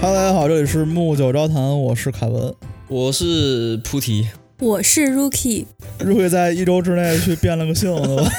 哈喽，大家好，这里是木九招谈，我是凯文。我是菩提，我是 Rookie。Rookie 在一周之内去变了个性，对吧？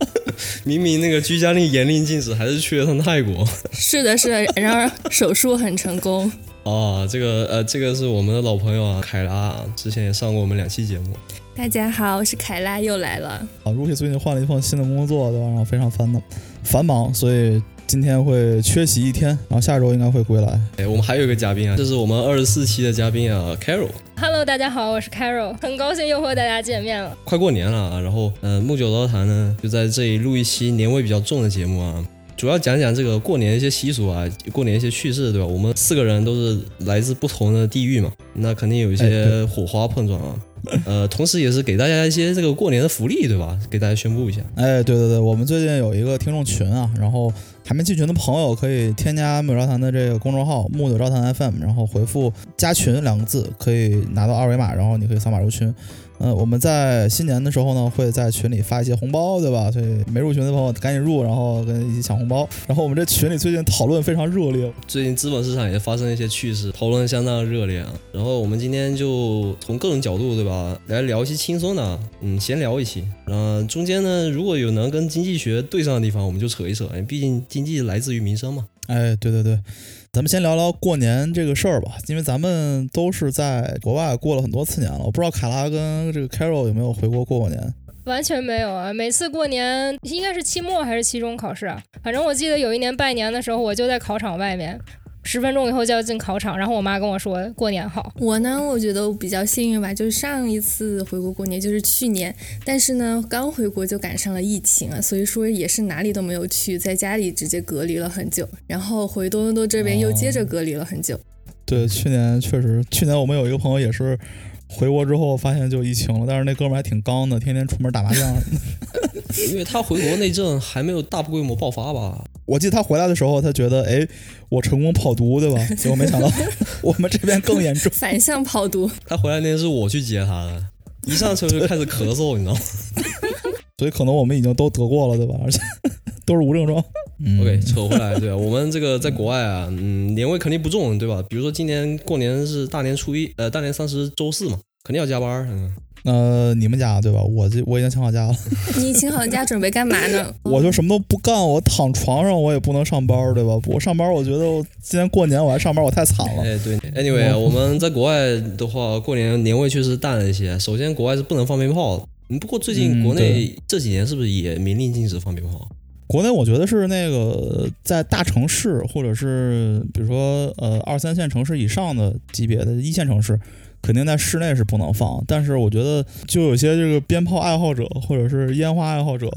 明明那个居家令严令禁止，还是去了趟泰国。是的，是的，然而手术很成功。哦，这个呃，这个是我们的老朋友啊，凯拉啊，之前也上过我们两期节目。大家好，我是凯拉，又来了。啊，Rookie 最近换了一份新的工作，对吧？然后非常烦的繁忙，所以今天会缺席一天，然后下周应该会归来。哎，我们还有一个嘉宾啊，这是我们二十四期的嘉宾啊，Carol。Hello，大家好，我是 Carol，很高兴又和大家见面了。快过年了啊，然后呃，木九刀谈呢就在这里录一期年味比较重的节目啊，主要讲讲这个过年一些习俗啊，过年一些趣事，对吧？我们四个人都是来自不同的地域嘛，那肯定有一哎些火花碰撞啊。呃，同时也是给大家一些这个过年的福利，对吧？给大家宣布一下。哎，对对对，我们最近有一个听众群啊，然后还没进群的朋友可以添加木九招谈的这个公众号木九招谈 FM，然后回复加群两个字，可以拿到二维码，然后你可以扫码入群。嗯、我们在新年的时候呢，会在群里发一些红包，对吧？所以没入群的朋友赶紧入，然后跟一起抢红包。然后我们这群里最近讨论非常热烈，最近资本市场也发生了一些趣事，讨论相当热烈啊。然后我们今天就从各种角度，对吧，来聊一些轻松的，嗯，闲聊一期。嗯、中间呢，如果有能跟经济学对上的地方，我们就扯一扯，毕竟经济来自于民生嘛。哎，对对对，咱们先聊聊过年这个事儿吧，因为咱们都是在国外过了很多次年了，我不知道卡拉跟这个 Carol 有没有回国过过年。完全没有啊！每次过年应该是期末还是期中考试啊？反正我记得有一年拜年的时候，我就在考场外面，十分钟以后就要进考场，然后我妈跟我说过年好。我呢，我觉得我比较幸运吧，就是上一次回国过年就是去年，但是呢，刚回国就赶上了疫情啊，所以说也是哪里都没有去，在家里直接隔离了很久，然后回多伦多这边又接着隔离了很久。对，去年确实，去年我们有一个朋友也是回国之后发现就疫情了，但是那哥们儿还挺刚的，天天出门打麻将。因为他回国那阵还没有大规模爆发吧？我记得他回来的时候，他觉得，哎，我成功跑毒，对吧？结果没想到 我们这边更严重。反向跑毒，他回来那天是我去接他的，一上车就开始咳嗽，你知道吗所以可能我们已经都得过了，对吧？而且都是无症状。嗯？OK，扯回来，对吧？我们这个在国外啊，嗯，年味肯定不重，对吧？比如说今年过年是大年初一，呃，大年三十周四嘛，肯定要加班，嗯。呃，你们家对吧？我这我已经请好假了，你请好假准备干嘛呢？我就什么都不干，我躺床上我也不能上班，对吧？我上班，我觉得我今年过年我还上班，我太惨了。哎，对，anyway，啊 我们在国外的话，过年年味确实淡了一些。首先，国外是不能放鞭炮的。嗯，不过最近嗯国内这几年是不是也明令禁止放鞭炮？国内我觉得是那个在大城市，或者是比如说呃二三线城市以上的级别的一线城市，肯定在室内是不能放。但是我觉得就有些这个鞭炮爱好者或者是烟花爱好者，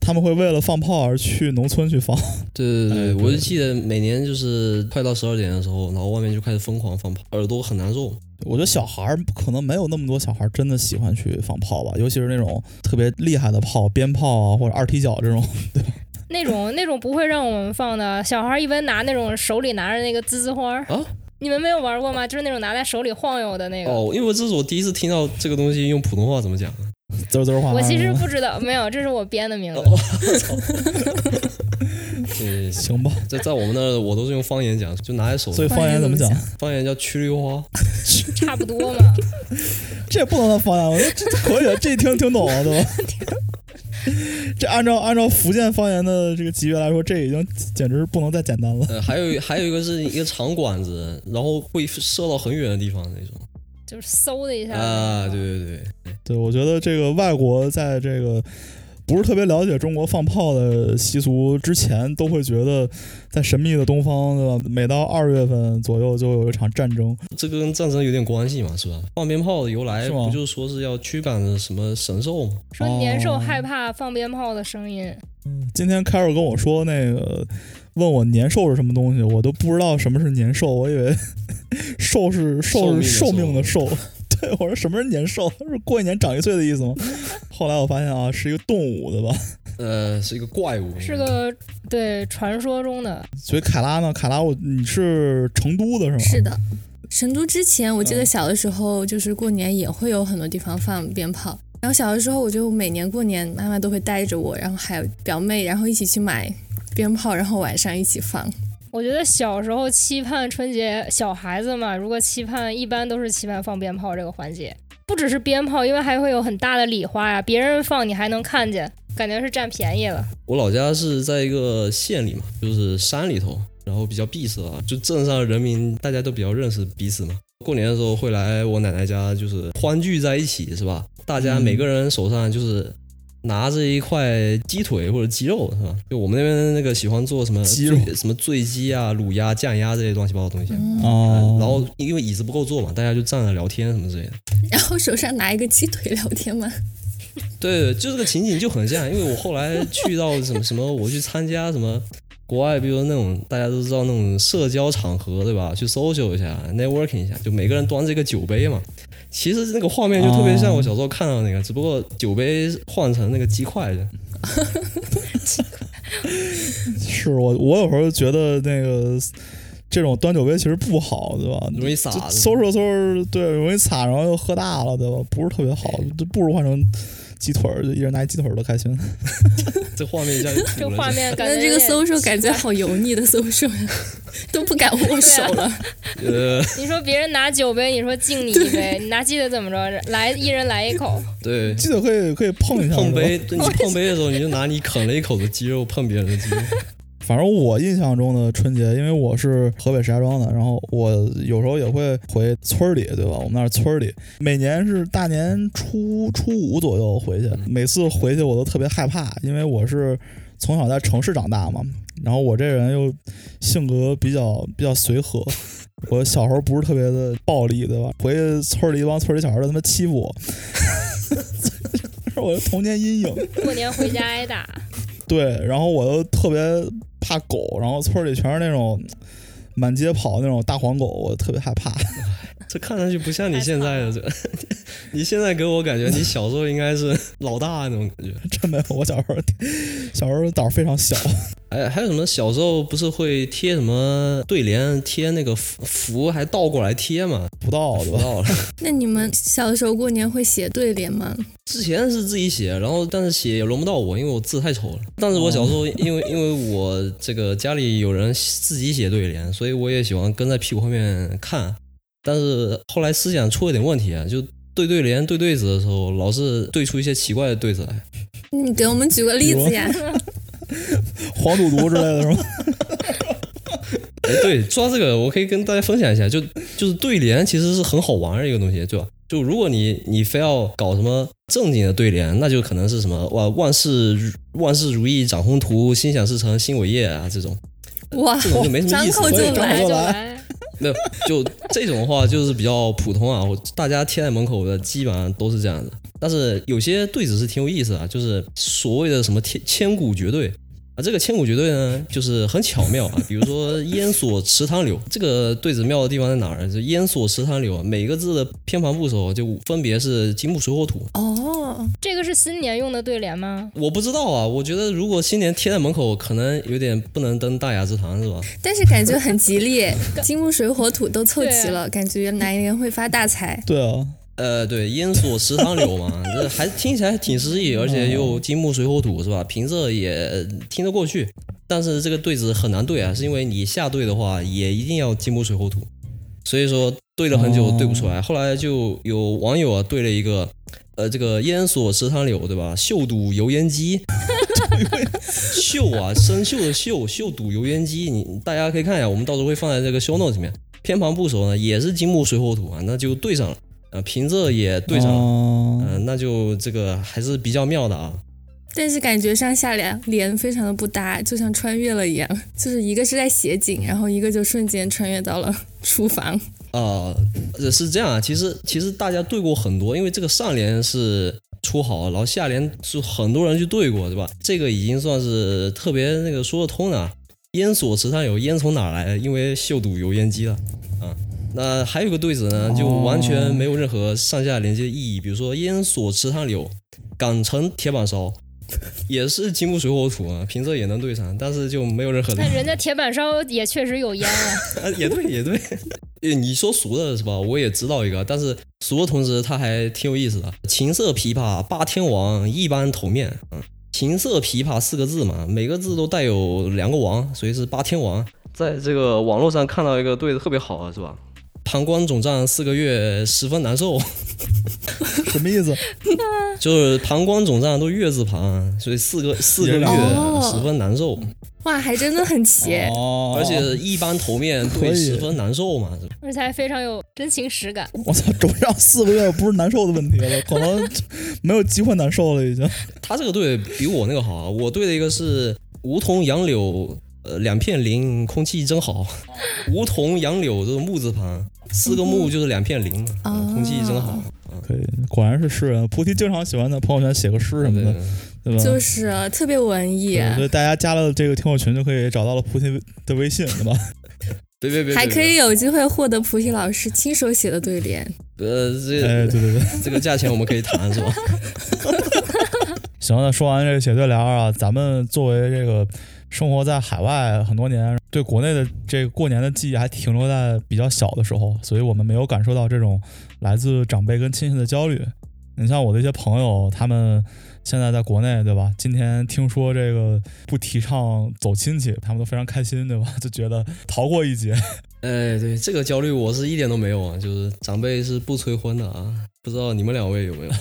他们会为了放炮而去农村去放。对对对，哎对我就记得每年就是快到十二点的时候，然后外面就开始疯狂放炮，耳朵很难受。我觉得小孩儿可能没有那么多小孩儿真的喜欢去放炮吧，尤其是那种特别厉害的炮，鞭炮啊或者二踢脚这种。对吧那种那种不会让我们放的，小孩一般拿那种手里拿着那个滋滋花儿啊，你们没有玩过吗？就是那种拿在手里晃悠的那个。哦，因为这是我第一次听到这个东西用普通话怎么讲。滋儿滋儿哗哗。我其实不知道，没有，这是我编的名字。对，行吧，在在我们那儿，我都是用方言讲，就拿在手里。所以方言怎么讲？方言叫曲溜花。差不多嘛。这也不能算方言，我觉得可以，这听听懂了，都？这按照按照福建方言的这个级别来说，这已经简直不能再简单了。呃，还有还有一个是一个长管子，然后会射到很远的地方那种。就是嗖的一下啊，对对对，对，我觉得这个外国在这个不是特别了解中国放炮的习俗之前，都会觉得在神秘的东方，对吧？每到二月份左右就有一场战争。这个跟战争有点关系嘛，是吧？放鞭炮的由来不就是说是要驱赶什么神兽吗？说年兽哦害怕放鞭炮的声音，今天凯尔跟我说那个。问我年兽是什么东西，我都不知道什么是年兽，我以为 兽是兽是寿寿命的命的寿。对，我说什么是年兽？是过一年长一岁的意思吗？后来我发现啊，是一个动物，对吧？呃，是一个怪物，是个对传说中的。所以凯拉呢？凯拉我，你是成都的是吗？是的，成都之前我记得小的时候，就是过年也会有很多地方放鞭炮。然后小的时候，我就每年过年，妈妈都会带着我，然后还有表妹，然后一起去买鞭炮，然后晚上一起放。我觉得小时候期盼春节，小孩子嘛，如果期盼，一般都是期盼放鞭炮这个环节，不只是鞭炮，因为还会有很大的礼花呀，别人放你还能看见，感觉是占便宜了。我老家是在一个县里嘛，就是山里头，然后比较闭塞啊，就镇上人民大家都比较认识彼此嘛。过年的时候会来我奶奶家，就是欢聚在一起，是吧？大家每个人手上就是拿着一块鸡腿或者鸡肉，是吧？就我们那边那个喜欢做什么鸡肉什么醉鸡啊、卤鸭、酱鸭这些乱七八糟的东西。哦，然后因为椅子不够坐嘛，大家就站着聊天什么之类的。然后手上拿一个鸡腿聊天吗？对，就这个情景就很像，因为我后来去到什么什么，我去参加什么国外，比如说那种大家都知道那种社交场合，对吧？去 social 一下，networking 一下，就每个人端着一个酒杯嘛。其实那个画面就特别像我小时候看到那个，只不过酒杯换成那个鸡块的。是我我有时候觉得那个这种端酒杯其实不好，对吧？容易洒就嗖嗖嗖，对，容易洒，然后又喝大了，对吧？不是特别好，就不如换成鸡腿儿，就一人拿一鸡腿儿都开心。这画面一下就这画面感觉这个 social 感觉好油腻的 social 呀，都不敢握手了。呃，你说别人拿酒杯，你说敬你一杯，你拿鸡腿怎么着？来，一人来一口。对，鸡腿可以可以碰一下，碰杯，对你碰杯的时候，你就拿你啃了一口的鸡肉碰别人的鸡肉。反正我印象中的春节，因为我是河北石家庄的，然后我有时候也会回村里，对吧？我们那儿村里每年是大年初初五左右回去，每次回去我都特别害怕，因为我是从小在城市长大嘛，然后我这人又性格比较比较随和。我小时候不是特别的暴力，对吧？回去村里一帮村里小孩儿都他妈欺负我 这是我的童年阴影。过年回家挨打，对，然后我又特别怕狗，然后村里全是那种满街跑那种大黄狗，我特别害怕。这看上去不像你现在的这，你现在给我感觉你小时候应该是 老大那种感觉。真没有，我小时候小时候胆儿非常小。哎，还有什么小时候不是会贴什么对联，贴那个符符还倒过来贴嘛？不倒？不倒了，那你们小的时候过年会写对联吗？之前是自己写，然后但是写也轮不到我，因为我字太丑了。但是我小时候因为因为我这个家里有人自己写对联，所以我也喜欢跟在屁股后面看。但是后来思想出了点问题啊，就对对联、对对子的时候，老是对出一些奇怪的对子来。你给我们举个例子呀？黄赌毒之类的是吗？哎，对，说到这个，我可以跟大家分享一下，就就是对联其实是很好玩的一个东西，对吧？就如果你你非要搞什么正经的对联，那就可能是什么哇万事如万事如意掌宏图，心想事成心伟业啊这种，哇这种就没什么张意思张口就来就来。那，就这种的话就是比较普通啊，我大家贴在门口的基本上都是这样的。但是有些对子是挺有意思的啊，就是所谓的什么千千古绝对啊，这个千古绝对呢，就是很巧妙啊。比如说“烟锁池塘柳”这个对子妙的地方在哪儿？就“烟锁池塘柳”啊，每个字的偏旁部首就分别是金木水火土。哦，这个是新年用的对联吗？我不知道啊，我觉得如果新年贴在门口，可能有点不能登大雅之堂，是吧？但是感觉很吉利，金木水火土都凑齐了，感觉来年会发大财。对啊，呃，对，烟锁池塘柳嘛，这还听起来挺诗意，而且又金木水火土是吧？平仄也听得过去，但是这个对子很难对啊，是因为你下对的话也一定要金木水火土，所以说对了很久对不出来。后来就有网友啊对了一个，呃，这个烟锁池塘柳对吧？秀堵油烟机，秀啊，生锈的锈，秀堵油烟机，你大家可以看一下，我们到时候会放在这个 show notes 里面。偏旁部首呢也是金木水火土啊，那就对上了。呃，平仄也对上了，哦嗯、那就这个还是比较妙的啊。但是感觉上下联联非常的不搭，就像穿越了一样，就是一个是在写景，然后一个就瞬间穿越到了厨房。啊、呃，是这样啊，其实其实大家对过很多，因为这个上联是出好，然后下联是很多人去对过，对吧？这个已经算是特别那个说得通的啊。烟锁池上有，烟从哪来？因为秀堵油烟机了啊。那还有个对子呢，就完全没有任何上下连接的意义，比如说烟锁池塘柳，港城铁板烧，也是金木水火土啊，平仄也能对上，但是就没有任何的但人家铁板烧也确实有烟啊。啊，也对，也对。呃你说俗的是吧？我也知道一个，但是俗的同时它还挺有意思的。琴瑟琵琶八天王，一般头面。嗯，琴瑟琵琶四个字嘛，每个字都带有两个王，所以是八天王。在这个网络上看到一个对子特别好啊，是吧？膀胱肿胀四个月，十分难受。什么意思？就是膀胱肿胀都月字旁，所以四个四个月哦十分难受，哇，还真的很齐。哦，而且一般头面可以对十分难受嘛。而且还非常有真情实感。我操，肿胀四个月不是难受的问题了，可能没有机会难受了已经。他这个队比我那个好啊，我队的一个是梧桐杨柳，呃，两片林，空气真好。梧桐杨柳这个木字旁，四个木就是两片林嘛，哦空气真好。可以，果然是诗人。菩提经常喜欢在朋友圈写个诗什么的，对吧？就是特别文艺，对所以大家加了这个听友群就可以找到了菩提的微信，对吧？别别别，还可以有机会获得菩提老师亲手写的对联。呃，这、哎，对对对。这个价钱我们可以谈是吧？行，那说完这个写对联啊，咱们作为这个生活在海外很多年，对国内的这个过年的记忆还停留在比较小的时候，所以我们没有感受到这种来自长辈跟亲戚的焦虑。你像我的一些朋友，他们现在在国内，对吧？今天听说这个不提倡走亲戚，他们都非常开心，对吧？就觉得逃过一劫。哎，对这个焦虑我是一点都没有啊，就是长辈是不催婚的啊，不知道你们两位有没有？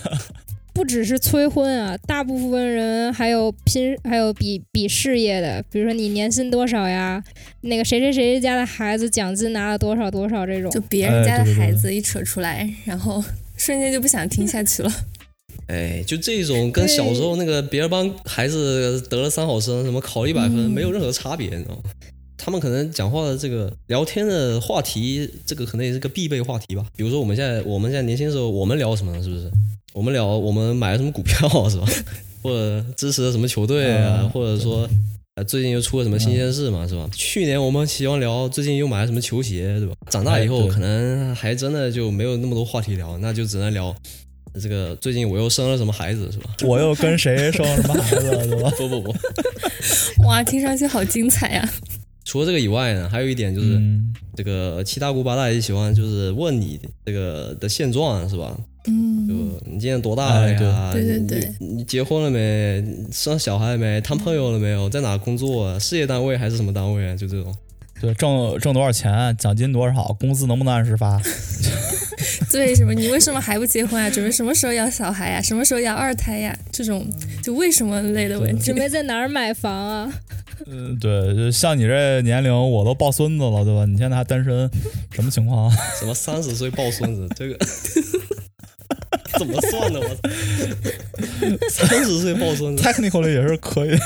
不只是催婚啊，大部分人还有拼，还有比比事业的，比如说你年薪多少呀，那个谁谁谁家的孩子奖金拿了多少多少这种就。别人家的孩子一扯出来，然后瞬间就不想听下去了。哎，就这种跟小时候那个别人帮孩子得了三好生，什么考一百分，嗯没有任何差别，你知道吗？他们可能讲话的这个聊天的话题，这个可能也是个必备话题吧。比如说我们现在我们现在年轻的时候，我们聊什么呢？是不是？我们聊我们买了什么股票是吧？或者支持了什么球队啊？嗯或者说呃最近又出了什么新鲜事嘛，是吧？去年我们喜欢聊最近又买了什么球鞋，对吧？长大以后可能还真的就没有那么多话题聊，那就只能聊这个最近我又生了什么孩子，是吧？我又跟谁生了什么孩子，是吧？不 不不，哇，听上去好精彩呀！除了这个以外呢，还有一点就是、嗯，这个七大姑八大姨喜欢就是问你这个的现状，是吧？嗯就嗯，你今年多大了呀？哎对对对对你你结婚了没？生小孩了没？谈朋友了没有？在哪工作啊？事业单位还是什么单位啊？就这种。对，挣挣多少钱，奖金多少，工资能不能按时发？对，什么？你为什么还不结婚啊？准备什么时候要小孩呀？什么时候要二胎呀？这种就为什么类的问题 准。备在哪儿买房啊？嗯，对，就像你这年龄，我都抱孙子了，对吧？你现在还单身，什么情况啊？什么三十岁抱孙子，这个怎么算的？我，三十岁抱孙子？technically 也是可以，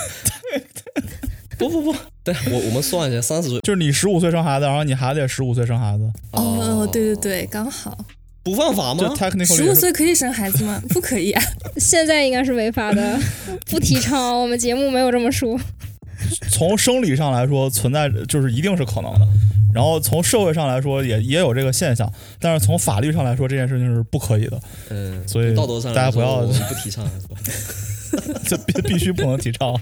不不不，对我我们算一下，三十岁就是你十五岁生孩子，然后你孩子也十五岁生孩子，哦，对对对，刚好。不犯法就吗？technically 十五岁可以生孩子吗？不可以啊！现在应该是违法的，不提倡。我们节目没有这么说。从生理上来说存在，就是一定是可能的。然后从社会上来说也也有这个现象，但是从法律上来说这件事情是不可以的，嗯，所以道德上来说大家不要不提倡？这必必须不能提倡。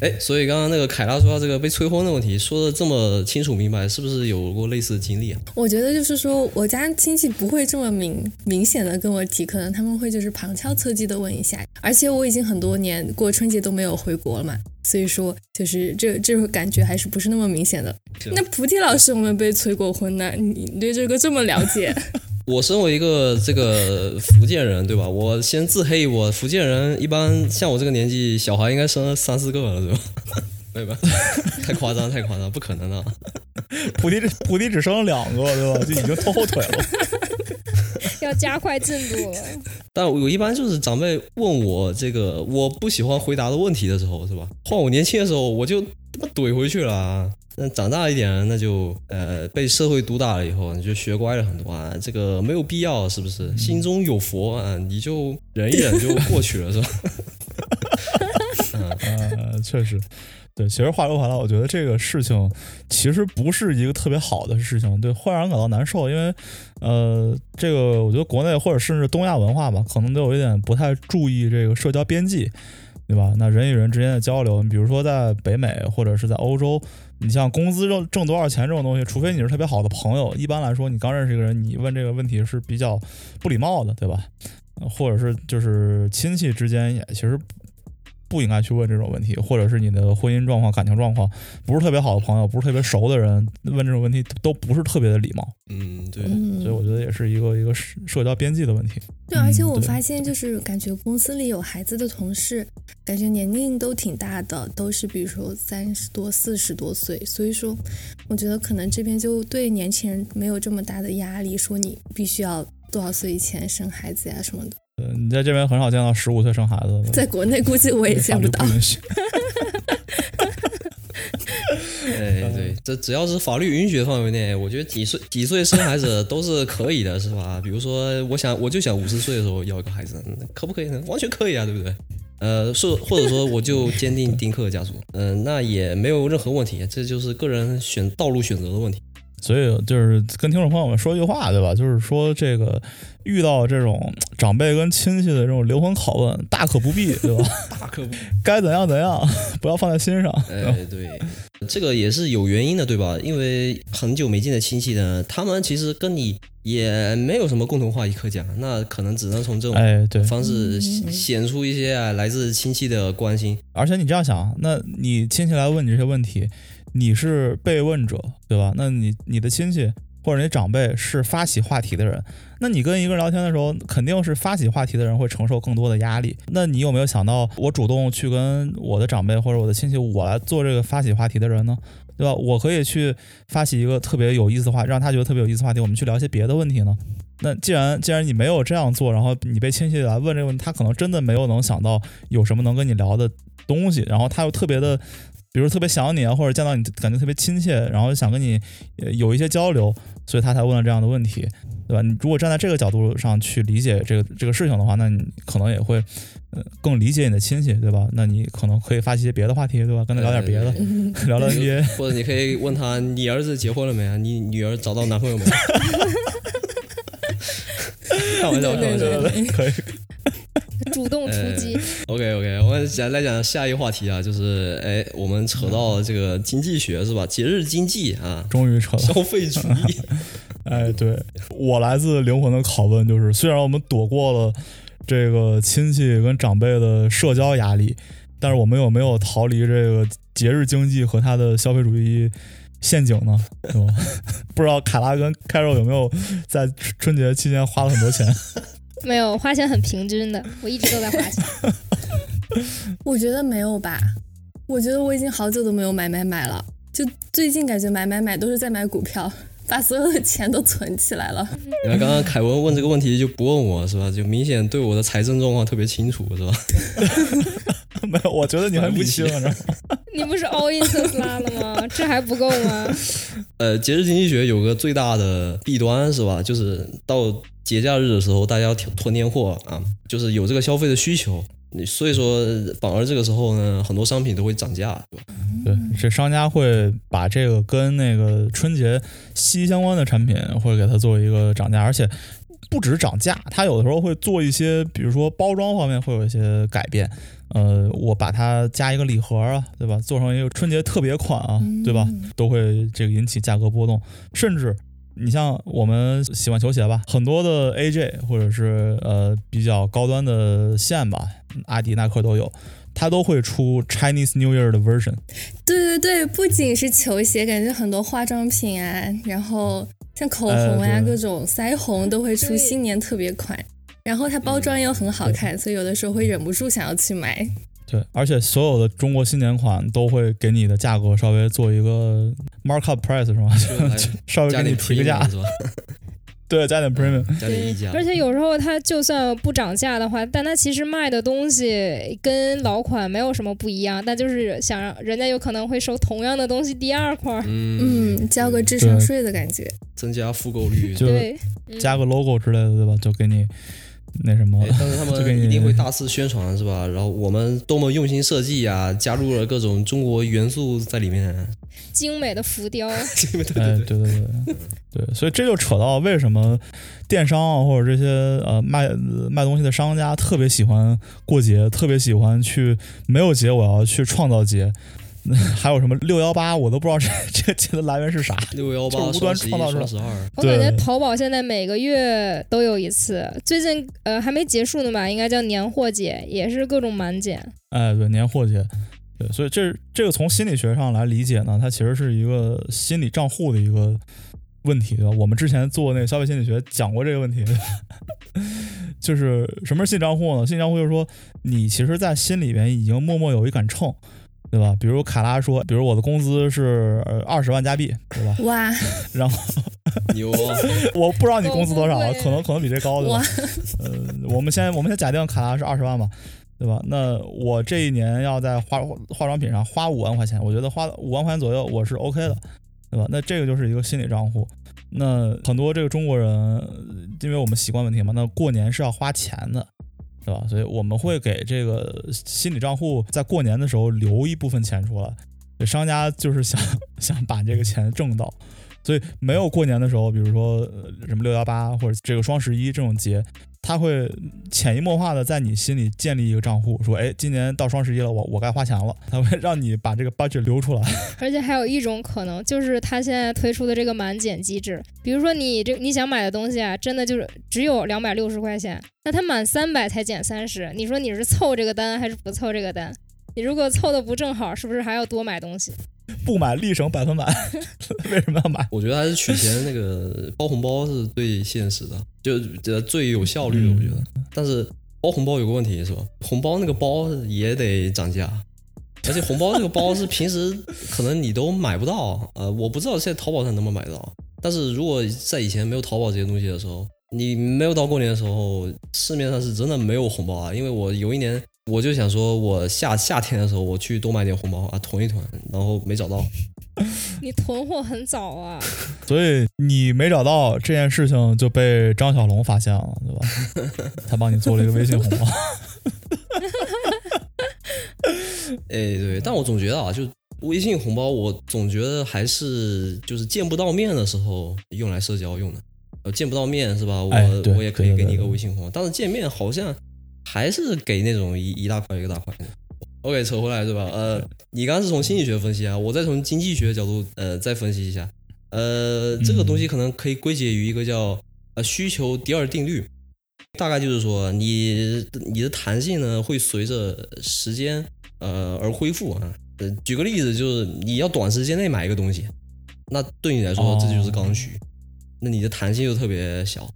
哎，所以刚刚那个凯拉说到这个被催婚的问题，说的这么清楚明白，是不是有过类似的经历啊？我觉得就是说，我家亲戚不会这么明明显的跟我提，可能他们会就是旁敲侧击的问一下。而且我已经很多年过春节都没有回国了嘛，所以说就是这这种感觉还是不是那么明显的。那菩提老师，我们被催过婚呢？你对这个这么了解？我身为一个这个福建人，对吧？我先自黑，我福建人一般像我这个年纪，小孩应该生了三四个了，对吧？没有没有，太夸张，太夸张，不可能啊！菩提菩提只生了两个，对吧？就已经拖后腿了。要加快进度了。但我一般就是长辈问我这个我不喜欢回答的问题的时候，是吧？换我年轻的时候，我就他妈怼回去了啊。那长大一点，那就呃被社会毒打了以后，你就学乖了很多啊。这个没有必要，是不是？心中有佛啊，你就忍一忍就过去了，是吧？呃，确实，对。其实话说回来，我觉得这个事情其实不是一个特别好的事情，对，会让人感到难受。因为，呃，这个我觉得国内或者甚至东亚文化吧，可能都有一点不太注意这个社交边际，对吧？那人与人之间的交流，你比如说在北美或者是在欧洲，你像工资挣挣多少钱这种东西，除非你是特别好的朋友，一般来说，你刚认识一个人，你问这个问题是比较不礼貌的，对吧？或者是就是亲戚之间也其实不应该去问这种问题，或者是你的婚姻状况、感情状况不是特别好的朋友，不是特别熟的人问这种问题，都不是特别的礼貌。嗯，对，嗯所以我觉得也是一个一个社社交边际的问题。对，而且我发现就是感觉公司里有孩子的同事，感觉年龄都挺大的，都是比如说三十多、四十多岁，所以说我觉得可能这边就对年轻人没有这么大的压力，说你必须要多少岁以前生孩子呀什么的。呃，你在这边很少见到十五岁生孩子的，在国内估计我也见不到法律。允许。哎，对，这只要是法律允许的范围内，我觉得几岁几岁生孩子都是可以的，是吧？比如说，我想我就想五十岁的时候要一个孩子，嗯可不可以呢？完全可以啊，对不对？呃，是或者说我就坚定丁克家族，嗯、那也没有任何问题，这就是个人选道路选择的问题。所以就是跟听众朋友们说一句话，对吧？就是说这个遇到这种长辈跟亲戚的这种灵魂拷问，大可不必，对吧？大可不必该怎样怎样，不要放在心上。哎，对，这个也是有原因的，对吧？因为很久没见的亲戚呢，他们其实跟你也没有什么共同话题可讲，那可能只能从这种哎，对，方式显显出一些啊来自亲戚的关心。而且你这样想，那你亲戚来问你这些问题，你是被问者，对吧？那你你的亲戚或者你长辈是发起话题的人，那你跟一个人聊天的时候，肯定是发起话题的人会承受更多的压力。那你有没有想到，我主动去跟我的长辈或者我的亲戚，我来做这个发起话题的人呢？对吧？我可以去发起一个特别有意思的话，让他觉得特别有意思的话题，我们去聊些别的问题呢。那既然既然你没有这样做，然后你被亲戚来问这个问题，他可能真的没有能想到有什么能跟你聊的东西，然后他又特别的，比如特别想你啊，或者见到你感觉特别亲切，然后想跟你有一些交流，所以他才问了这样的问题，对吧？你如果站在这个角度上去理解这个这个事情的话，那你可能也会呃更理解你的亲戚，对吧？那你可能可以发起一些别的话题，对吧？跟他聊点别的，聊聊 NBA。或者你可以问他，你儿子结婚了没啊？你女儿找到男朋友没？开玩笑，开玩笑。可以，主动出击。OK OK，我们讲来讲下一个话题啊，就是哎，我们扯到这个经济学是吧？节日经济啊，终于扯到消费主义。哎，对我来自灵魂的拷问就是，虽然我们躲过了这个亲戚跟长辈的社交压力，但是我们有没有逃离这个节日经济和它的消费主义陷阱呢？对吧？不知道卡拉跟开肉有没有在春春节期间花了很多钱？没有花钱很平均的，我一直都在花钱。我觉得没有吧，我觉得我已经好久都没有买买买了，就最近感觉买买买都是在买股票，把所有的钱都存起来了。你看刚刚凯文问这个问题就不问我是吧？就明显对我的财政状况特别清楚是吧？没有，我觉得你很理性，啊你知道吗？你不是 all in 特斯拉了吗？这还不够吗？呃，节日经济学有个最大的弊端是吧？就是到节假日的时候，大家要囤囤年货啊，就是有这个消费的需求。你所以说，反而这个时候呢，很多商品都会涨价，对吧？对，这商家会把这个跟那个春节息息相关的产品会给它做一个涨价，而且不止涨价，它有的时候会做一些，比如说包装方面会有一些改变。呃，我把它加一个礼盒啊，对吧？做成一个春节特别款啊，对吧？都会这个引起价格波动，甚至。你像我们喜欢球鞋吧，很多的 AJ 或者是呃比较高端的线吧，阿迪、耐克都有，它都会出 Chinese New Year 的 version。对对对，不仅是球鞋，感觉很多化妆品啊，然后像口红呀、各种腮红都会出新年特别款，然后它包装又很好看，所以有的时候会忍不住想要去买。对，而且所有的中国新年款都会给你的价格稍微做一个 markup price 是吗？稍微给你提个价是吧？对，加点 premium。加点溢价。而且有时候它就算不涨价的话，但它其实卖的东西跟老款没有什么不一样，但就是想让人家有可能会收同样的东西第二块。嗯嗯，交个智商税的感觉。增加复购率。就加个 logo 之类的，对吧？就给你那什么哎，但是他 们一定会大肆宣传，是吧？然后我们多么用心设计呀，加入了各种中国元素在里面。精美的浮雕，对对哎，对，对对对对，所以这就扯到为什么电商啊，或者这些呃卖卖东西的商家特别喜欢过节，特别喜欢去没有节我要去创造节。还有什么六幺八，我都不知道这 这节的来源是啥。六幺八、就无端创造出我感觉淘宝现在每个月都有一次，最近呃还没结束呢吧，应该叫年货节，也是各种满减。哎，对，年货节，对，所以这这个从心理学上来理解呢，它其实是一个心理账户的一个问题，对吧？我们之前做那个消费心理学讲过这个问题，就是什么是心理账户呢？心理账户就是说，你其实，在心里边已经默默有一杆秤，对吧？比如卡拉说，比如我的工资是呃二十万加币，对吧？哇然后 牛啊！我不知道你工资多少可能可能比这高，对吧？呃，我们先我们先假定卡拉是二十万吧，对吧？那我这一年要在化化妆品上花五万块钱，我觉得花五万块钱左右我是 OK 的，对吧？那这个就是一个心理账户。那很多这个中国人，呃因为我们习惯问题嘛，那过年是要花钱的，对吧？所以我们会给这个心理账户在过年的时候留一部分钱出来。商家就是想 想把这个钱挣到，所以没有过年的时候，比如说什么六幺八或者这个双十一这种节，他会潜移默化的在你心里建立一个账户，说，哎，今年到双十一了，我我该花钱了，他会让你把这个 budget 留出来。而且还有一种可能，就是他现在推出的这个满减机制，比如说你这你想买的东西啊，真的就是只有两百六十块钱，那他满三百才减三十，你说你是凑这个单还是不凑这个单？你如果凑的不正好，是不是还要多买东西？不买立省百分百，为什么要买？我觉得还是取钱那个 包红包是最现实的，就呃最有效率的，我觉得。但是包红包有个问题是吧？红包那个包也得涨价，而且红包这个包是平时可能你都买不到，呃，我不知道现在淘宝上能不能买到。但是如果在以前没有淘宝这些东西的时候，你没有到过年的时候，市面上是真的没有红包啊。因为我有一年我就想说，我夏夏天的时候我去多买点红包啊，囤一囤，然后没找到。你囤货很早啊，所以你没找到这件事情就被张小龙发现了，对吧？他帮你做了一个微信红包。哎，对，但我总觉得啊，就微信红包，我总觉得还是就是见不到面的时候用来社交用的。呃，见不到面是吧？我、哎我也可以给你一个微信红包，但是见面好像还是给那种一一大块一个大块的。OK，扯回来是吧？呃，你刚刚是从心理学分析啊，我再从经济学角度呃再分析一下。呃，这个东西可能可以归结于一个叫呃需求第二定律，大概就是说你你的弹性呢会随着时间呃而恢复啊。呃，举个例子，就是你要短时间内买一个东西，那对你来说哦这就是刚需，那你的弹性就特别小。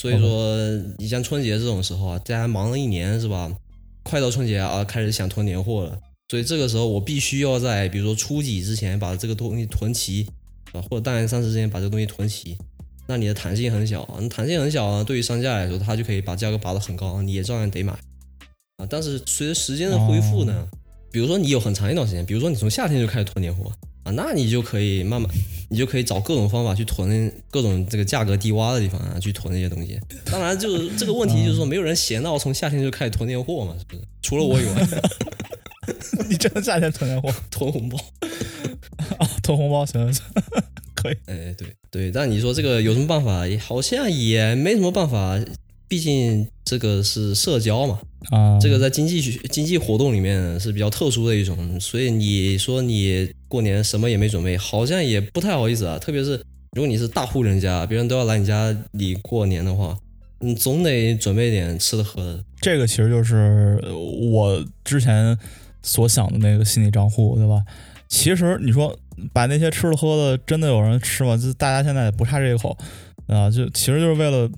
所以说，你像春节这种时候啊，大家忙了一年是吧？快到春节啊，开始想囤年货了，所以这个时候我必须要在比如说初几之前把这个东西囤齐啊，或者大年三十之前把这个东西囤齐。那你的弹性很小啊，那弹性很小啊，对于商家来说，他就可以把价格拔得很高，你也照样得买啊。但是随着时间的恢复呢，比如说你有很长一段时间，比如说你从夏天就开始囤年货啊，那你就可以慢慢，你就可以找各种方法去囤各种这个价格低洼的地方啊，去囤那些东西。当然，就是这个问题，就是说没有人闲到从夏天就开始囤年货嘛，是不是？除了我以外，你真的夏天囤年货 囤红包。啊？囤红包行 可以。哎，对对，但你说这个有什么办法？也好像也没什么办法，毕竟这个是社交嘛，啊，这个在经济学经济活动里面是比较特殊的一种，所以你说你过年什么也没准备，好像也不太好意思啊。特别是如果你是大户人家，别人都要来你家里过年的话，你总得准备点吃的喝的。这个其实就是呃我之前所想的那个心理账户，对吧？其实你说把那些吃的喝的，真的有人吃吗？就大家现在也不差这一口啊，就其实就是为了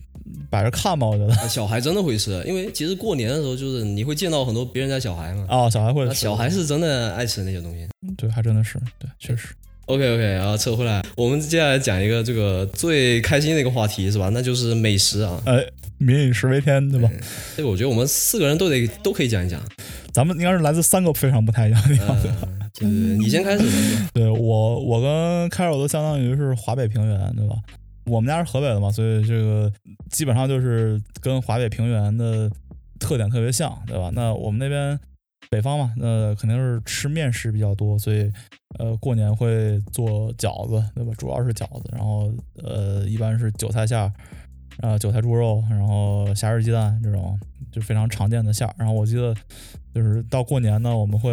摆着看吧，我觉得。小孩真的会吃，因为其实过年的时候就是你会见到很多别人家小孩嘛，啊，小孩会吃，小孩是真的爱吃那些东西。对，还真的是对，确实。OK OK 然啊，扯回来，我们接下来讲一个这个最开心的一个话题是吧？那就是美食啊。哎，民以食为天，对吧？这个我觉得我们四个人都得都可以讲一讲。咱们应该是来自三个非常不太一样的地方。嗯，对对对，你先开始。对我，我跟开尔都相当于是华北平原，对吧？我们家是河北的嘛，所以这个基本上就是跟华北平原的特点特别像，对吧？那我们那边北方嘛，那肯定是吃面食比较多，所以呃，过年会做饺子，对吧？主要是饺子，然后呃，一般是韭菜馅儿，啊，韭菜猪肉，然后虾仁鸡蛋这种就非常常见的馅儿。然后我记得就是到过年呢，我们会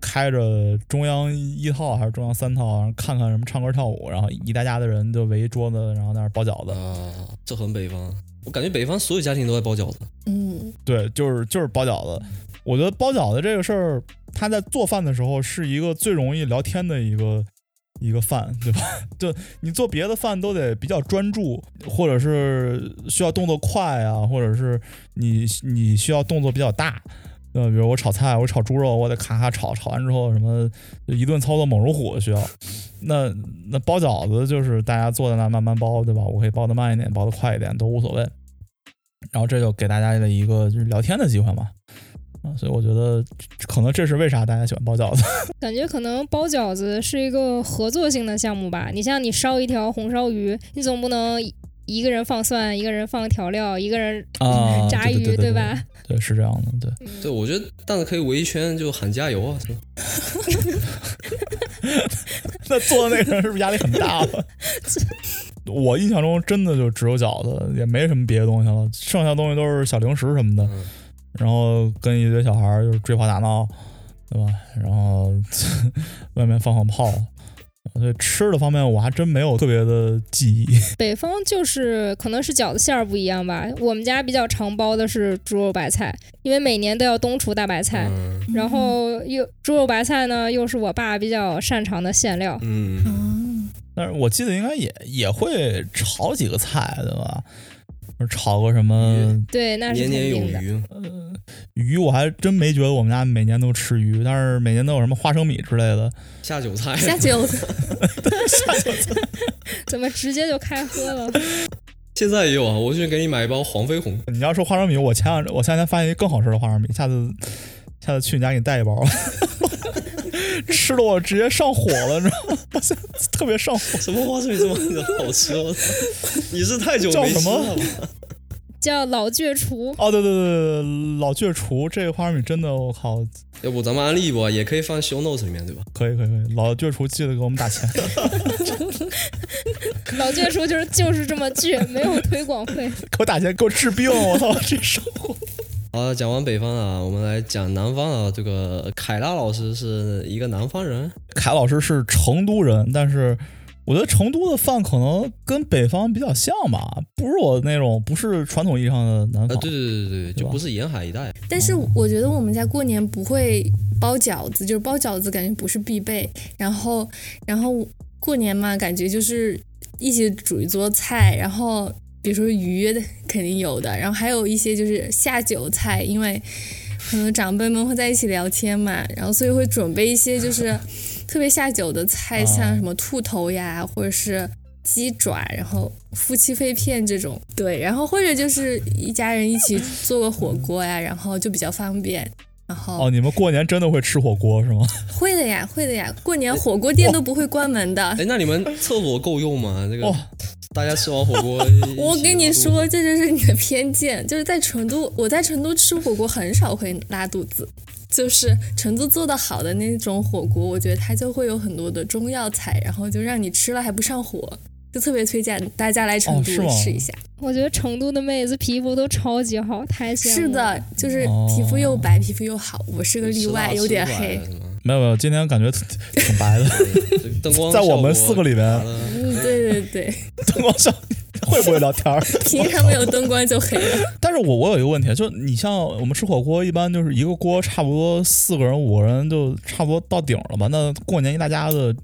开着中央一套还是中央三套，然后看看什么唱歌跳舞，然后一大家的人就围一桌子，然后在那包饺子。啊，这很北方。我感觉北方所有家庭都在包饺子。嗯，对，就是就是包饺子。我觉得包饺子这个事儿，他在做饭的时候是一个最容易聊天的一个一个饭，对吧？就你做别的饭都得比较专注，或者是需要动作快啊，或者是你你需要动作比较大。呃，比如我炒菜，我炒猪肉，我得咔咔炒，炒完之后什么一顿操作猛如虎需要。那那包饺子就是大家坐在那慢慢包，对吧？我可以包的慢一点，包的快一点都无所谓。然后这就给大家的一个就是聊天的机会嘛。啊，所以我觉得可能这是为啥大家喜欢包饺子。感觉可能包饺子是一个合作性的项目吧。你像你烧一条红烧鱼，你总不能一个人放蒜，一个人放调料，一个人啊 炸鱼，对对对对吧？对，是这样的，对。对，我觉得但是可以围一圈就喊加油啊，是吧？那做的那个人是不是压力很大了？我印象中真的就只有饺子，也没什么别的东西了，剩下东西都是小零食什么的。嗯然后跟一堆小孩儿就是追跑打闹，对吧？然后 外面放放炮。所以吃的方面我还真没有特别的记忆。北方就是可能是饺子馅儿不一样吧。我们家比较常包的是猪肉白菜，因为每年都要冬储大白菜，嗯然后又猪肉白菜呢又是我爸比较擅长的馅料。嗯，嗯，但是我记得应该也也会炒几个菜，对吧？炒个什么对，那是年年有肯定的。余，鱼，我还真没觉得我们家每年都吃鱼，但是每年都有什么花生米之类的。下酒菜，下酒菜，怎么直接就开喝了？现在也有啊，我去给你买一包黄飞鸿。你要说花生米，我前两我前两天发现一个更好吃的花生米，下次下次去你家给你带一包。吃的我直接上火了，你知道吗？我现在特别上火。什么花生米这么好吃？我操！你是太久叫什没吃了？叫老倔厨，哦，对对对对，老倔厨这个花生米真的，我靠，要不咱们安利一波，也可以放 show notes 里面，对吧？可以可以可以，老倔厨记得给我们打钱。老倔厨就是就是这么倔，没有推广费。给我打钱，给我治病！我操，这生活。好，讲完北方啊，我们来讲南方啊。这个凯拉老师是一个南方人，凯老师是成都人，但是我觉得成都的饭可能跟北方比较像吧，不是我那种不是传统意义上的南啊，方。对对对对对，就不是沿海一带。但是我觉得我们家过年不会包饺子，就是包饺子感觉不是必备。然后，然后过年嘛，感觉就是一起煮一桌菜，然后比如说鱼肯定有的，然后还有一些就是下酒菜，因为可能长辈们会在一起聊天嘛，然后所以会准备一些就是特别下酒的菜，像什么兔头呀，或者是。鸡爪，然后夫妻肺片这种，对，然后或者就是一家人一起做个火锅呀，然后就比较方便。然后哦，你们过年真的会吃火锅是吗？会的呀，会的呀，过年火锅店都不会关门的。哎，那你们厕所够用吗？这个哦大家吃完火锅，我跟你说，这就是你的偏见。就是在成都，我在成都吃火锅很少会拉肚子。就是成都做的好的那种火锅，我觉得它就会有很多的中药材，然后就让你吃了还不上火，就特别推荐大家来成都哦是吗吃一下。我觉得成都的妹子皮肤都超级好，太羡慕了。是的，就是哦皮肤又白，皮肤又好。我是个例外，有点黑没有没有，今天感觉挺挺白的，灯光在我们四个里面嗯，对对对，灯光效会不会聊天儿？平常没有灯光就黑了。但是我我有一个问题，就你像我们吃火锅，一般就是一个锅差不多四个人五个人就差不多到顶了吧？那过年一大家子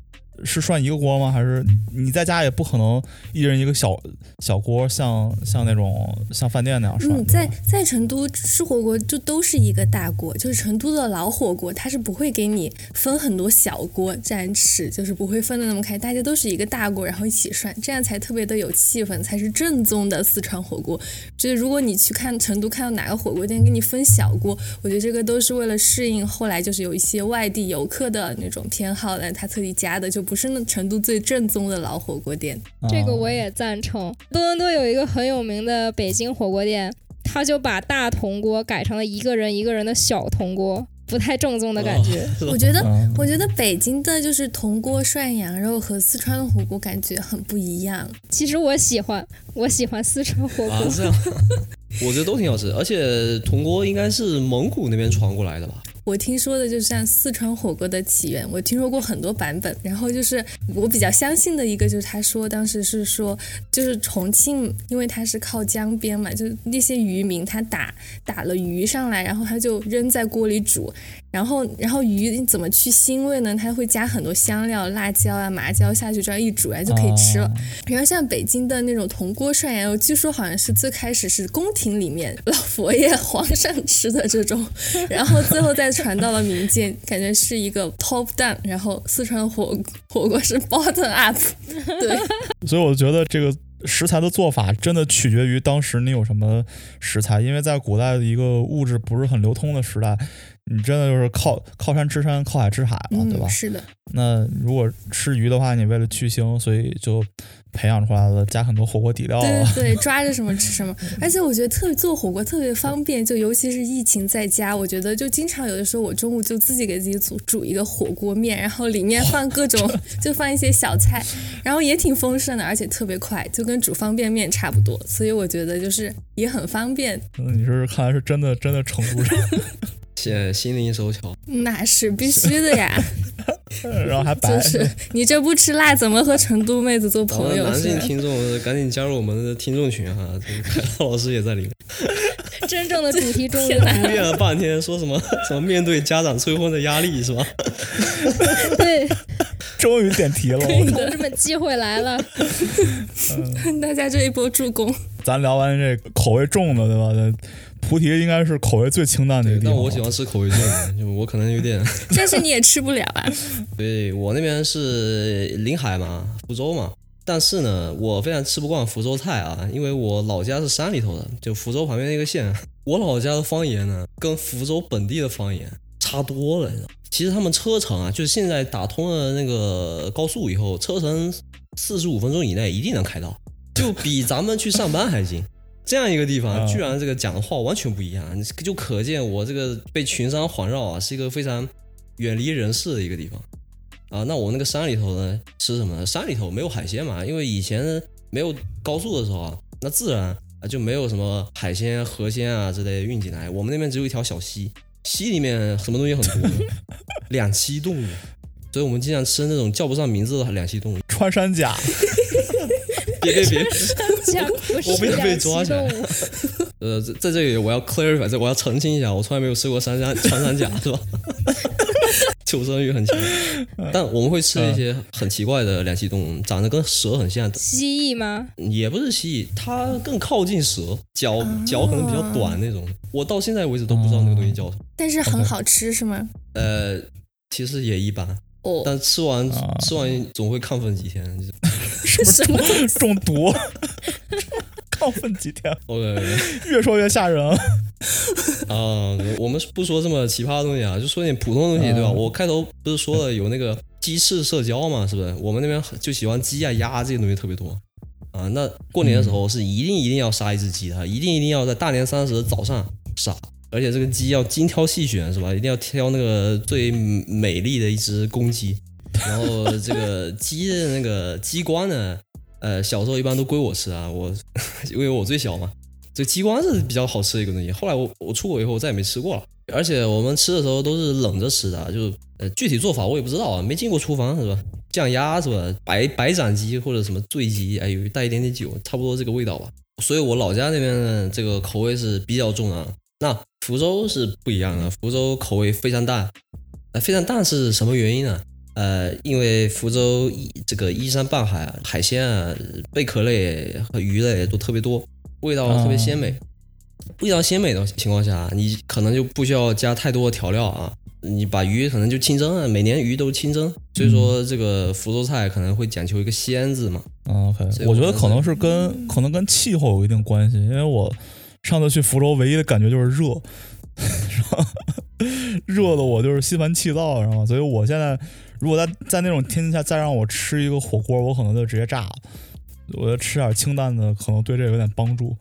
是涮一个锅吗？还是你在家也不可能一人一个小小锅，像像那种像饭店那样涮？嗯，在在成都吃火锅就都是一个大锅，就是成都的老火锅，它是不会给你分很多小锅这样吃，就是不会分的那么开，大家都是一个大锅，然后一起涮，这样才特别的有气氛，才是正宗的四川火锅。所以如果你去看成都看到哪个火锅店给你分小锅，我觉得这个都是为了适应后来就是有一些外地游客的那种偏好的，他特地加的，就不是那成都最正宗的老火锅店。啊这个我也赞成。多伦多有一个很有名的北京火锅店，他就把大铜锅改成了一个人一个人的小铜锅，不太正宗的感觉。我觉得嗯我觉得北京的就是铜锅涮羊肉和四川的火锅感觉很不一样。其实我喜欢，我喜欢四川火锅。啊这样，我觉得都挺好吃，而且铜锅应该是蒙古那边传过来的吧？我听说的就是像四川火锅的起源，我听说过很多版本。然后就是我比较相信的一个，就是他说当时是说，就是重庆，因为它是靠江边嘛，就是那些渔民他打打了鱼上来，然后他就扔在锅里煮，然后然后鱼怎么去腥味呢？他会加很多香料、辣椒啊、麻椒下去，这样一煮，然后就可以吃了。然后像北京的那种铜锅涮羊肉，据说好像是最开始是宫廷里面 老佛爷、皇上吃的这种，然后最后再传到了民间，感觉是一个 top down，然后四川火火锅是 bottom up，对，所以我觉得这个食材的做法真的取决于当时你有什么食材，因为在古代的一个物质不是很流通的时代，你真的就是靠靠山吃山，靠海吃海嘛，对吧嗯，？是的，那如果吃鱼的话，你为了去腥，所以就培养出来了加很多火锅底料对啊。对对，抓着什么吃什么，而且我觉得特别做火锅特别方便，就尤其是疫情在家，我觉得就经常有的时候我中午就自己给自己煮煮一个火锅面，然后里面放各种 就放一些小菜，然后也挺丰盛的，而且特别快，就跟煮方便面差不多，所以我觉得就是也很方便。嗯，你是看来是真的真的成都人，现心灵手巧，那是必须的呀，然后还白就。是 你这不吃辣，怎么和成都妹子做咱们朋友？男性听众赶紧加入我们的听众群哈，这个凯涛老师也在里面。真正的主题终于来了。练了半天，说什么什么面对家长催婚的压力是吧？对，终于点题了，同志们，机会来了。大家这一波助攻，咱聊完这口味重的，对吧？那菩提应该是口味最清淡的一个地方。但我喜欢吃口味重的，就我可能有点，但是你也吃不了啊。对我那边是临海嘛，福州嘛。但是呢，我非常吃不惯福州菜啊，因为我老家是山里头的，就福州旁边那个县。我老家的方言呢，跟福州本地的方言差多了。你知道其实他们车程啊，就是现在打通了那个高速以后，车程四十五分钟以内一定能开到，就比咱们去上班还近。这样一个地方，啊居然这个讲的话完全不一样，就可见我这个被群山环绕啊，是一个非常远离人世的一个地方。啊，那我那个山里头呢，吃什么呢？山里头没有海鲜嘛，因为以前没有高速的时候啊，那自然啊就没有什么海鲜、河鲜啊之类运进来。我们那边只有一条小溪，溪里面什么东西很多，两栖动物，所以我们经常吃那种叫不上名字的两栖动物。穿山甲，别别别，我不想被抓起来呃，在在这里我要 clarify，这我要澄清一下，我从来没有吃过山 山穿山甲，是吧？求生欲很强，但我们会吃一些很奇怪的两栖动物，长得跟蛇很像，蜥蜴吗？也不是蜥蜴，它更靠近蛇，脚脚可能比较短那种。我到现在为止都不知道那个东西叫什么。但是很好吃是吗？呃，其实也一般，哦，但吃完啊吃完总会亢奋几天。什么？中毒，亢奋几天，OK，越说越吓人。啊，我们不说这么奇葩的东西啊，就说点普通的东西，对吧？嗯我开头不是说了有那个鸡翅社交嘛，是不是？我们那边就喜欢鸡啊、鸭这些东西特别多啊。那过年的时候是一定一定要杀一只鸡的，一定一定要在大年三十早上杀，而且这个鸡要精挑细选，是吧？一定要挑那个最美丽的一只公鸡。然后这个鸡的那个鸡冠呢，呃，小时候一般都归我吃啊，我 因为我最小嘛。这鸡冠是比较好吃的一个东西。后来我我出国以后我再也没吃过了，而且我们吃的时候都是冷着吃的，就是呃具体做法我也不知道啊，没进过厨房是吧？酱鸭是吧？白白斩鸡或者什么醉鸡，哎有带一点点酒，差不多这个味道吧。所以我老家那边的这个口味是比较重的啊。那福州是不一样的，福州口味非常淡。呃，非常淡是什么原因呢？呃，因为福州依这个依山傍海啊，海鲜啊、贝壳类和鱼类都特别多，味道特别鲜美。味道鲜美的情况下，你可能就不需要加太多的调料啊，你把鱼可能就清蒸啊，每年鱼都清蒸，所以说这个福州菜可能会讲求一个鲜字嘛。嗯 OK，我觉得我觉得可能是跟可能跟气候有一定关系，因为我上次去福州唯一的感觉就是热，然后热的我就是心烦气躁，知道吗？所以我现在如果在在那种天气下再让我吃一个火锅，我可能就直接炸了。我觉得吃点清淡的可能对这个有点帮助。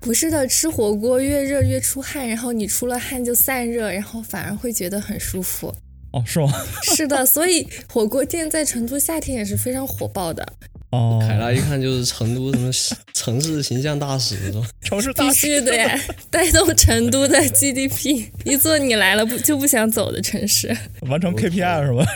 不是的，吃火锅越热越出汗，然后你出了汗就散热，然后反而会觉得很舒服。哦，是吗？是的，所以火锅店在成都夏天也是非常火爆的。哦，凯拉一看就是成都什么 城市形象大使是吧？城市大使须的呀，带动成都的 GDP，一座你来了不就不想走的城市，完成 KPI 是吧？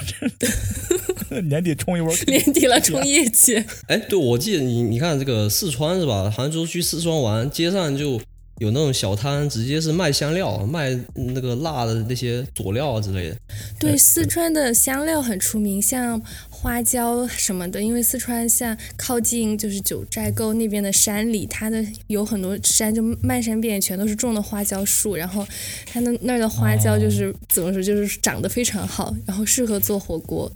年底冲一波年底了冲业绩。哎，对，我记得你你看这个四川是吧？杭州去四川玩，街上就有那种小摊，直接是卖香料、卖那个辣的那些佐料啊之类的。对，四川的香料很出名，像花椒什么的，因为四川像靠近就是九寨沟那边的山里，它的有很多山，就漫山遍野全都是种的花椒树，然后它那那儿的花椒就是、怎么说，就是长得非常好，然后适合做火锅。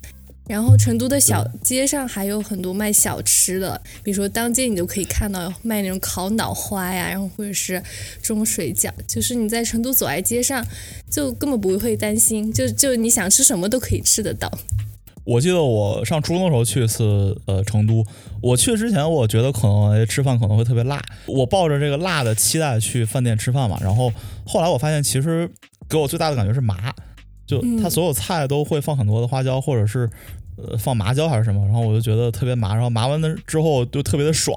然后成都的小街上还有很多卖小吃的，比如说当街你就可以看到卖那种烤脑花呀，然后或者是中水饺，就是你在成都走在街上，就根本不会担心，就就你想吃什么都可以吃得到。我记得我上初中的时候去一次呃成都，我去之前我觉得可能哎吃饭可能会特别辣，我抱着这个辣的期待去饭店吃饭嘛，然后后来我发现其实给我最大的感觉是麻，就它嗯所有菜都会放很多的花椒或者是呃放麻椒还是什么，然后我就觉得特别麻，然后麻完了之后就特别的爽。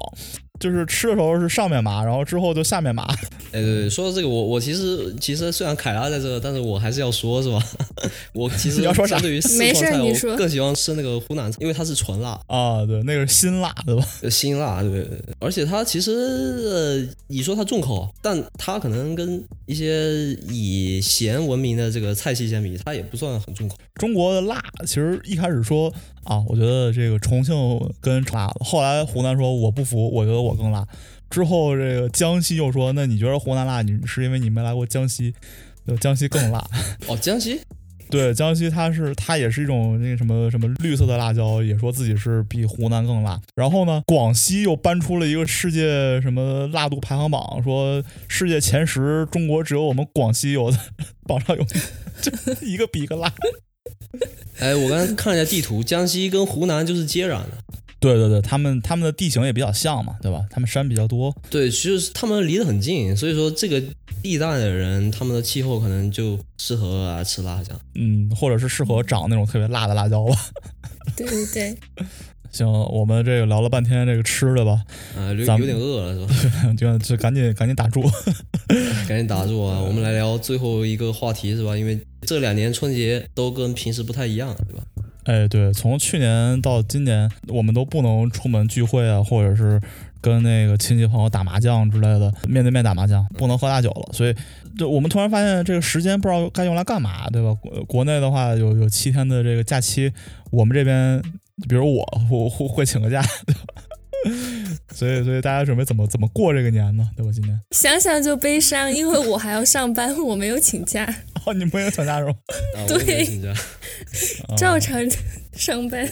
就是吃的时候是上面麻，然后之后就下面麻。哎，对对，说到这个，我我其实其实虽然凯拉在这，但是我还是要说，是吧？我其实 你要说啥相对于四川菜，我更喜欢吃那个湖南菜，因为它是纯辣。啊，对，那个是辛辣，对吧？呃辛辣，对对对，而且它其实呃，你说它重口，但它可能跟一些以咸闻名的这个菜系相比，它也不算很重口。中国的辣，其实一开始说啊，我觉得这个重庆跟辣，后来湖南说我不服，我觉得我更辣。之后这个江西又说，那你觉得湖南辣，你是因为你没来过江西，就，江西更辣。哦，江西对，江西它是它也是一种那个什么什么绿色的辣椒，也说自己是比湖南更辣。然后呢，广西又搬出了一个世界什么辣度排行榜，说世界前十，中国只有我们广西有的，榜上有名，就一个比一个辣。哎，我刚才看了一下地图，江西跟湖南就是接壤的。对对对，他们他们的地形也比较像嘛，对吧？他们山比较多。对，其实他们离得很近，所以说这个地带的人，他们的气候可能就适合啊吃辣椒。嗯，或者是适合长那种特别辣的辣椒吧。对 对对，行，我们这个聊了半天这个吃的吧，啊，有点饿了是吧？就就赶紧赶紧打住。赶紧打住啊！我们来聊最后一个话题是吧？因为这两年春节都跟平时不太一样，对吧？哎，对，从去年到今年，我们都不能出门聚会啊，或者是跟那个亲戚朋友打麻将之类的，面对面打麻将，不能喝大酒了。所以，就我们突然发现这个时间不知道该用来干嘛，对吧？国国内的话有有七天的这个假期，我们这边，比如我，我会会请个假，对吧？所以，所以大家准备怎么怎么过这个年呢？对吧？今年想想就悲伤，因为我还要上班，我没有请假，哦，你没有请假是吧？对请假，啊照常上班。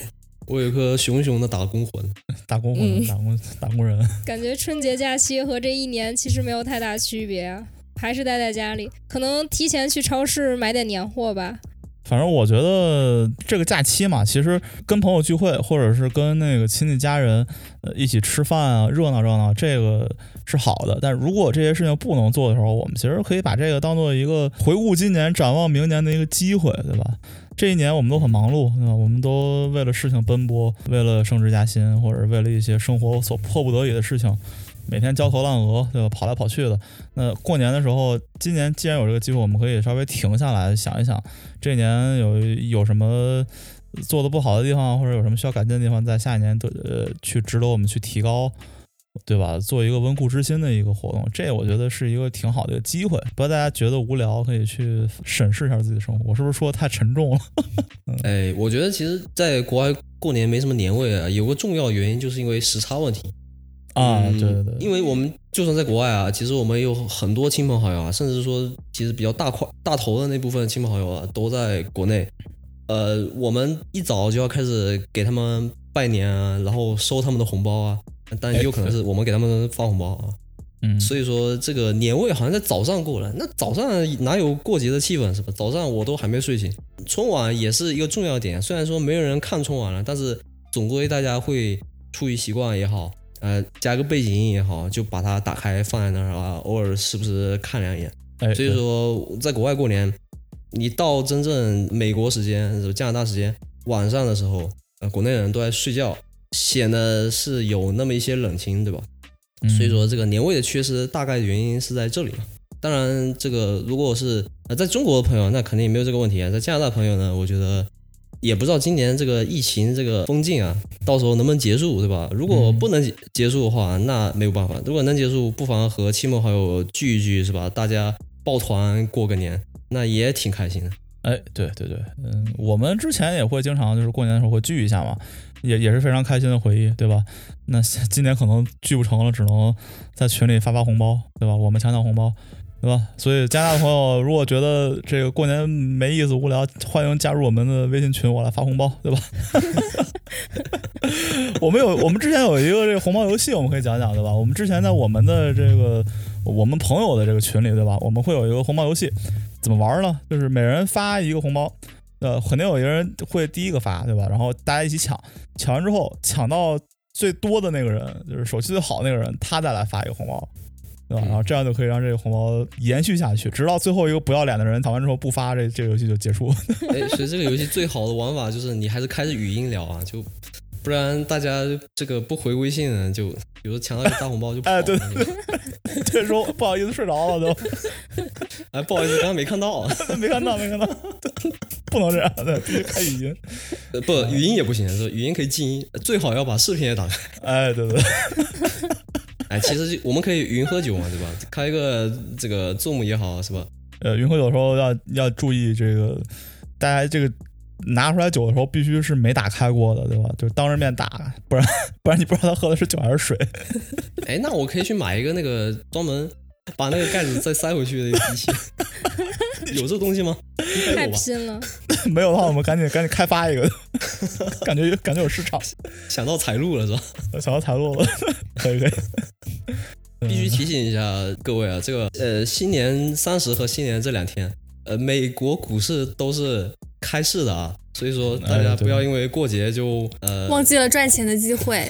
我有一颗熊熊的打工魂。打工魂，嗯打工打工人。感觉春节假期和这一年其实没有太大区别啊，还是待在家里，可能提前去超市买点年货吧。反正我觉得这个假期嘛，其实跟朋友聚会，或者是跟那个亲戚家人呃一起吃饭啊，热闹热闹，这个是好的。但如果这些事情不能做的时候，我们其实可以把这个当做一个回顾今年、展望明年的一个机会，对吧？这一年我们都很忙碌，对吧？我们都为了事情奔波，为了升职加薪，或者为了一些生活所迫不得已的事情，每天焦头烂额，对吧？跑来跑去的。那过年的时候，今年既然有这个机会，我们可以稍微停下来想一想，这一年有有什么做的不好的地方，或者有什么需要改进的地方，在下一年的呃去值得我们去提高，对吧？做一个温故知新的一个活动，这我觉得是一个挺好的一个机会。不要大家觉得无聊，可以去审视一下自己的生活。我是不是说的太沉重了？哎，我觉得其实在国外过年没什么年味啊，有个重要原因就是因为时差问题。啊，嗯对对对，因为我们就算在国外啊，其实我们有很多亲朋好友啊，甚至说其实比较大块大头的那部分亲朋好友啊，都在国内。呃，我们一早就要开始给他们拜年啊，然后收他们的红包啊，但也有可能是我们给他们发红包啊。嗯，所以说这个年味好像在早上过来，那早上哪有过节的气氛是吧？早上我都还没睡醒。春晚也是一个重要点，虽然说没有人看春晚了，但是总归大家会出于习惯也好，呃，加个背景音也好，就把它打开放在那儿啊，偶尔时不时看两眼。哎，所以说，在国外过年，你到真正美国时间、加拿大时间晚上的时候，呃，国内人都在睡觉，显得是有那么一些冷清，对吧？嗯所以说这个年味的缺失，大概原因是在这里嘛。当然，这个如果是呃在中国的朋友，那肯定没有这个问题啊。在加拿大朋友呢，我觉得也不知道今年这个疫情这个封禁啊，到时候能不能结束，对吧？如果不能结束的话，那没有办法。如果能结束，不妨和亲朋好友聚一聚，是吧？大家抱团过个年，那也挺开心的。哎，对对对，嗯，我们之前也会经常就是过年的时候会聚一下嘛，也也是非常开心的回忆，对吧？那今年可能聚不成了，只能在群里发发红包，对吧？我们抢抢红包，对吧？所以加拿大朋友如果觉得这个过年没意思、无聊，欢迎加入我们的微信群，我来发红包，对吧？我们有，我们之前有一个这个红包游戏，我们可以讲讲，对吧？我们之前在我们的这个我们朋友的这个群里，对吧？我们会有一个红包游戏，怎么玩呢？就是每人发一个红包，呃，肯定有一个人会第一个发，对吧？然后大家一起抢，抢完之后抢到最多的那个人，就是手气最好的那个人，他再来发一个红包，对吧？嗯然后这样就可以让这个红包延续下去，直到最后一个不要脸的人抢完之后不发，这这个游戏就结束。哎，所以这个游戏最好的玩法就是你还是开着语音聊啊，就不然大家这个不回微信呢，就比如抢到一个大红包就哎对是吧这时候不好意思睡着了，都哎，不好意思，刚刚没看到啊，没看到，没看到，不能这样的，必须开语音。呃不，语音也不行，是语音可以静音，最好要把视频也打开。哎，对对，哎，其实我们可以云喝酒嘛，对吧？开个这个 Zoom 也好，是吧？呃，云喝酒的时候要要注意这个，大家这个拿出来酒的时候必须是没打开过的，对吧？就是当着面打，不然不然你不知道他喝的是酒还是水。哎，那我可以去买一个那个专门把那个盖子再塞回去的一个机器，有这东西吗？太？拼了。没有的话，我们赶紧赶紧开发一个，感觉感觉有市场，想到财路了是吧？想到财路了，可以可以。必须提醒一下各位啊，这个呃，新年三十和新年这两天，呃，美国股市都是开市的啊，所以说大家不要因为过节就呃，忘记了赚钱的机会。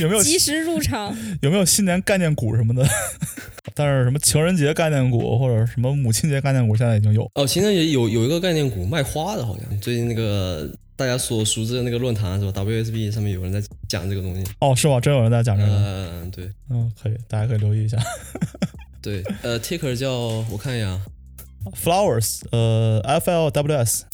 有没有及时入场，有没有新年概念股什么的？但是什么情人节概念股或者什么母亲节概念股，现在已经有。哦，情人节有有一个概念股卖花的，好像最近那个大家所熟知的那个论坛是吧？WSB 上面有人在讲这个东西。哦，是吗？真有人在讲这个？嗯、对嗯，可以，大家可以留意一下。对，呃，Ticker 叫我看一眼啊，Flowers，呃，F L W S，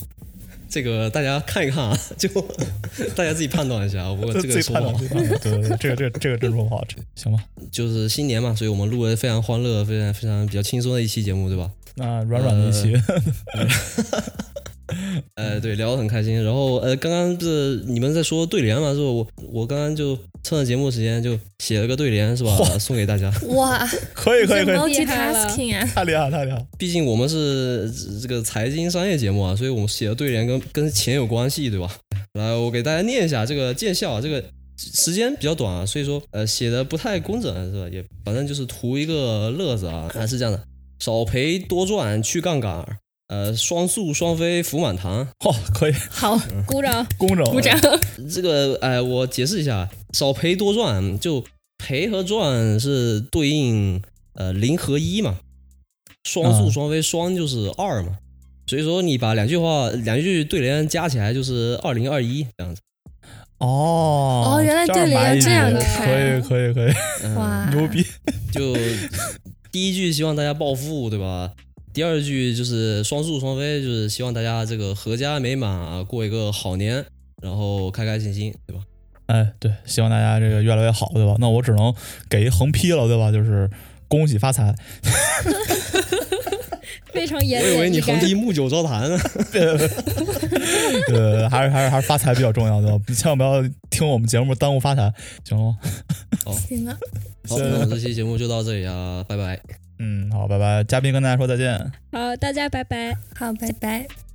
这个大家看一看啊，就 大家自己判断一下啊。不过这个说自己判断，不好自己判断。对这个这个这个真说不好，这行吧？就是新年嘛，所以我们录了非常欢乐、非常非常比较轻松的一期节目，对吧？那软软的一期，呃，对，聊得很开心。然后呃，刚刚不是你们在说对联嘛？是吧？我我刚刚就趁着节目时间就写了个对联，是吧？送给大家。哇 可以可以可以，，multitasking 啊！太厉害了太厉害了。毕竟我们是这个财经商业节目啊，所以我们写的对联跟跟钱有关系，对吧？来，我给大家念一下这个见效啊，这个时间比较短啊，所以说呃写的不太工整，是吧？也反正就是图一个乐子啊，啊是这样的，少赔多赚去杠杆儿，呃双宿双飞福满堂。哦，可以，好，鼓掌。鼓掌，鼓掌。这个哎，我解释一下，少赔多赚，就赔和赚是对应呃零和一嘛，双宿嗯双飞，双就是二嘛，所以说你把两句话两句对联加起来就是二零二一这样子。哦哦原来对联这样句看可以可以可以，嗯、哇，牛逼！就第一句希望大家暴富，对吧？第二句就是双宿双飞，就是希望大家这个阖家美满啊，过一个好年，然后开开心心，对吧？哎，对，希望大家这个越来越好，对吧？那我只能给一横批了，对吧？就是恭喜发财。非常严我以为你。横批木九招谈呢。对，还是还是还是发财比较重要，对吧？你千万不要听我们节目耽误发财，行吗？好行啊，好，那我们这期节目就到这里啊，拜拜。嗯，好，拜拜。嘉宾跟大家说再见。好，大家拜拜。好，拜拜。